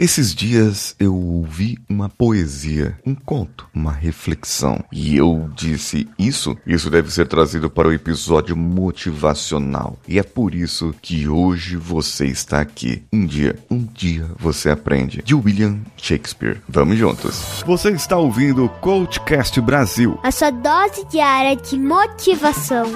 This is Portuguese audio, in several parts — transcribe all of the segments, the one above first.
Esses dias eu ouvi uma poesia, um conto, uma reflexão. E eu disse: Isso, isso deve ser trazido para o episódio motivacional. E é por isso que hoje você está aqui. Um dia, um dia você aprende. De William Shakespeare. Vamos juntos. Você está ouvindo o Coachcast Brasil a sua dose diária de motivação.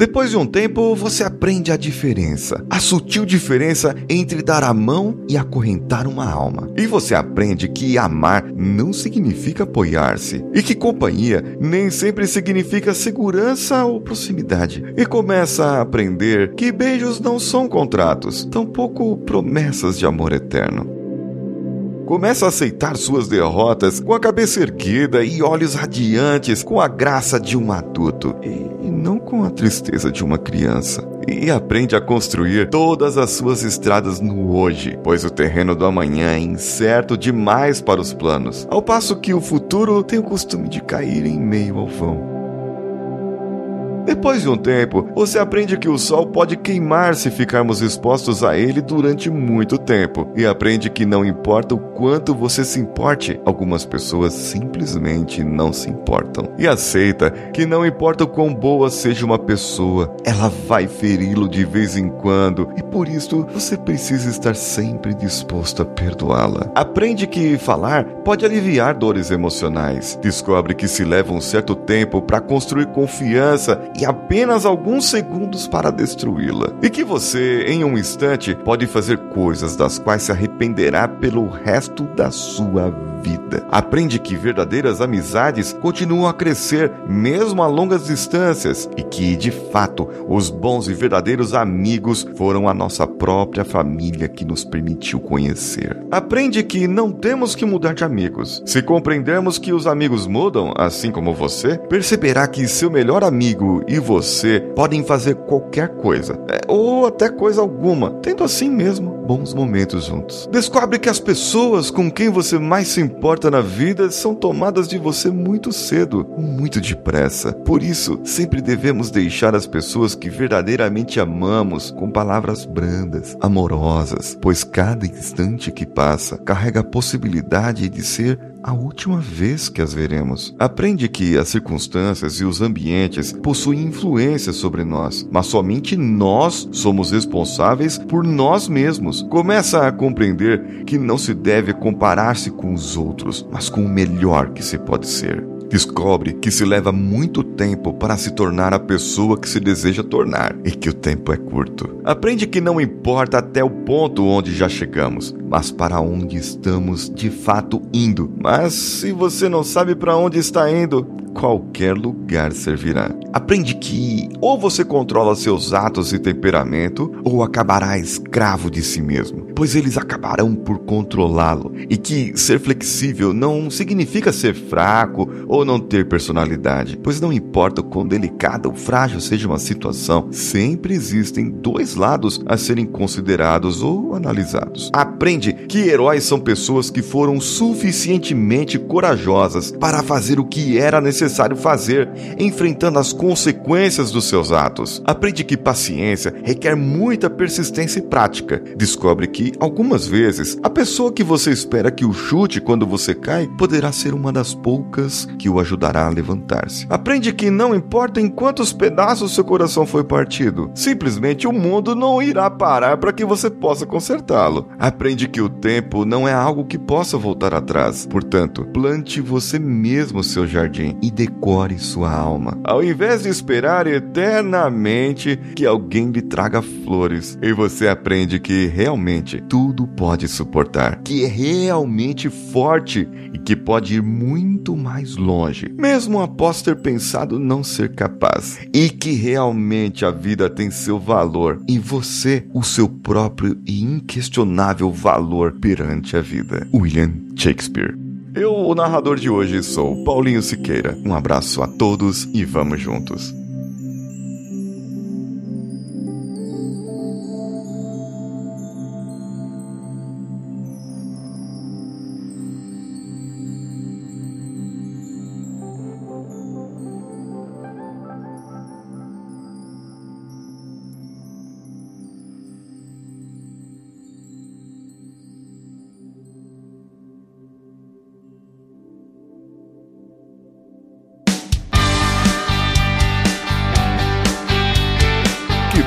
Depois de um tempo, você aprende a diferença, a sutil diferença entre dar a mão e acorrentar uma alma. E você aprende que amar não significa apoiar-se, e que companhia nem sempre significa segurança ou proximidade. E começa a aprender que beijos não são contratos, tampouco promessas de amor eterno. Começa a aceitar suas derrotas com a cabeça erguida e olhos radiantes, com a graça de um adulto e não com a tristeza de uma criança. E aprende a construir todas as suas estradas no hoje, pois o terreno do amanhã é incerto demais para os planos, ao passo que o futuro tem o costume de cair em meio ao vão. Depois de um tempo, você aprende que o sol pode queimar se ficarmos expostos a ele durante muito tempo, e aprende que não importa o quanto você se importe, algumas pessoas simplesmente não se importam. E aceita que não importa o quão boa seja uma pessoa, ela vai feri-lo de vez em quando, e por isso você precisa estar sempre disposto a perdoá-la. Aprende que falar pode aliviar dores emocionais. Descobre que se leva um certo tempo para construir confiança e apenas alguns segundos para destruí-la. E que você, em um instante, pode fazer coisas das quais se arrependerá pelo resto da sua vida. Aprende que verdadeiras amizades continuam a crescer mesmo a longas distâncias e que, de fato, os bons e verdadeiros amigos foram a nossa própria família que nos permitiu conhecer. Aprende que não temos que mudar de amigos. Se compreendermos que os amigos mudam, assim como você, perceberá que seu melhor amigo e você podem fazer qualquer coisa, é, ou até coisa alguma, tendo assim mesmo bons momentos juntos. Descobre que as pessoas com quem você mais se importa na vida são tomadas de você muito cedo, muito depressa. Por isso, sempre devemos deixar as pessoas que verdadeiramente amamos com palavras brandas, amorosas, pois cada instante que passa carrega a possibilidade de ser a última vez que as veremos. Aprende que as circunstâncias e os ambientes possuem influência sobre nós, mas somente nós somos responsáveis por nós mesmos. Começa a compreender que não se deve comparar-se com os outros, mas com o melhor que se pode ser. Descobre que se leva muito tempo para se tornar a pessoa que se deseja tornar e que o tempo é curto. Aprende que não importa até o ponto onde já chegamos, mas para onde estamos de fato indo. Mas se você não sabe para onde está indo, qualquer lugar servirá. Aprende que ou você controla seus atos e temperamento, ou acabará escravo de si mesmo, pois eles acabarão por controlá-lo. E que ser flexível não significa ser fraco ou não ter personalidade, pois não importa o quão delicada ou frágil seja uma situação, sempre existem dois lados a serem considerados ou analisados. Aprende que heróis são pessoas que foram suficientemente corajosas para fazer o que era necessário fazer, enfrentando as consequências dos seus atos. Aprende que paciência requer muita persistência e prática. Descobre que, algumas vezes, a pessoa que você espera que o chute quando você cai poderá ser uma das poucas que o ajudará a levantar-se. Aprende que não importa em quantos pedaços seu coração foi partido, simplesmente o mundo não irá parar para que você possa consertá-lo. Aprende que o tempo não é algo que possa voltar atrás. Portanto, plante você mesmo seu jardim e decore sua alma, ao invés de esperar eternamente que alguém lhe traga flores. E você aprende que realmente tudo pode suportar, que é realmente forte e que pode ir muito mais longe, mesmo após ter pensado não ser capaz, e que realmente a vida tem seu valor e você o seu próprio e inquestionável valor perante a vida. William Shakespeare eu, o narrador de hoje, sou Paulinho Siqueira. Um abraço a todos e vamos juntos.